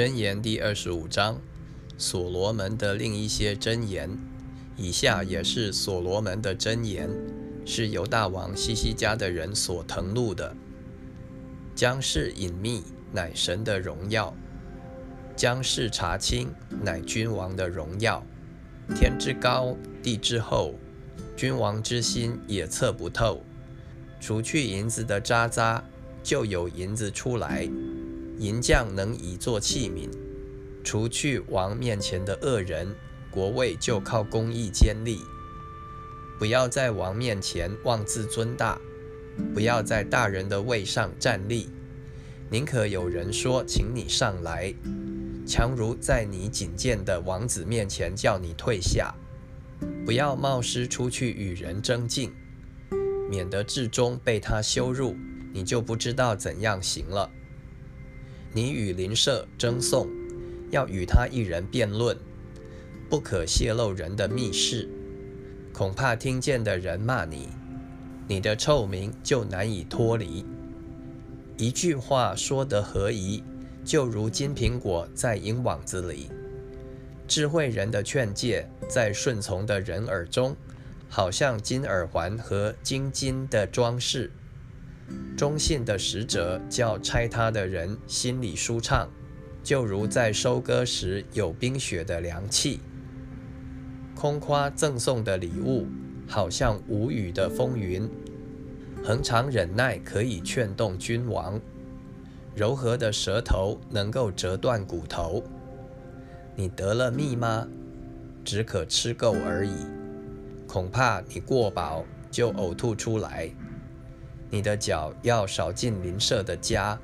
箴言第二十五章，所罗门的另一些箴言，以下也是所罗门的箴言，是由大王西西家的人所誊录的。将事隐秘，乃神的荣耀；将事查清，乃君王的荣耀。天之高，地之厚，君王之心也测不透。除去银子的渣渣，就有银子出来。银匠能以作器皿，除去王面前的恶人，国位就靠公义坚立。不要在王面前妄自尊大，不要在大人的位上站立，宁可有人说，请你上来，强如在你仅见的王子面前叫你退下。不要冒失出去与人争竞，免得至终被他羞辱，你就不知道怎样行了。你与邻舍争讼，要与他一人辩论，不可泄露人的密事，恐怕听见的人骂你，你的臭名就难以脱离。一句话说得合宜，就如金苹果在银网子里；智慧人的劝诫在顺从的人耳中，好像金耳环和金金的装饰。忠信的使者叫拆他的人心里舒畅，就如在收割时有冰雪的凉气。空夸赠送的礼物，好像无语的风云。恒常忍耐可以劝动君王，柔和的舌头能够折断骨头。你得了蜜吗？只可吃够而已，恐怕你过饱就呕吐出来。你的脚要少进邻舍的家，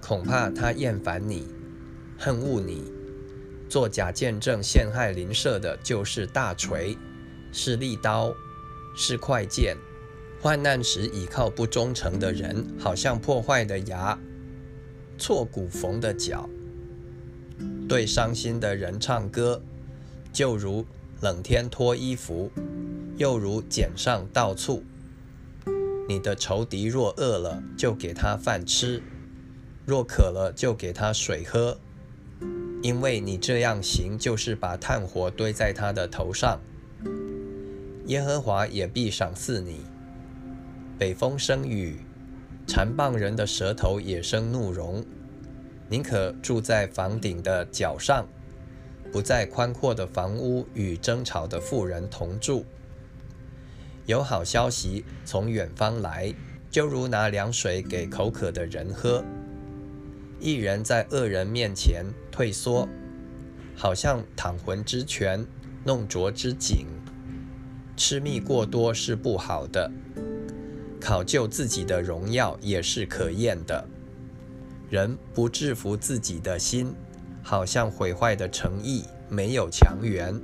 恐怕他厌烦你、恨恶你。做假见证陷害邻舍的，就是大锤，是利刀，是快剑。患难时倚靠不忠诚的人，好像破坏的牙、错骨缝的脚。对伤心的人唱歌，就如冷天脱衣服，又如剪上倒醋。你的仇敌若饿了，就给他饭吃；若渴了，就给他水喝。因为你这样行，就是把炭火堆在他的头上。耶和华也必赏赐你。北风生雨，残棒人的舌头也生怒容。宁可住在房顶的角上，不在宽阔的房屋与争吵的妇人同住。有好消息从远方来，就如拿凉水给口渴的人喝。一人在恶人面前退缩，好像淌浑之泉，弄浊之井。吃蜜过多是不好的，考究自己的荣耀也是可厌的。人不制服自己的心，好像毁坏的诚意没有强援。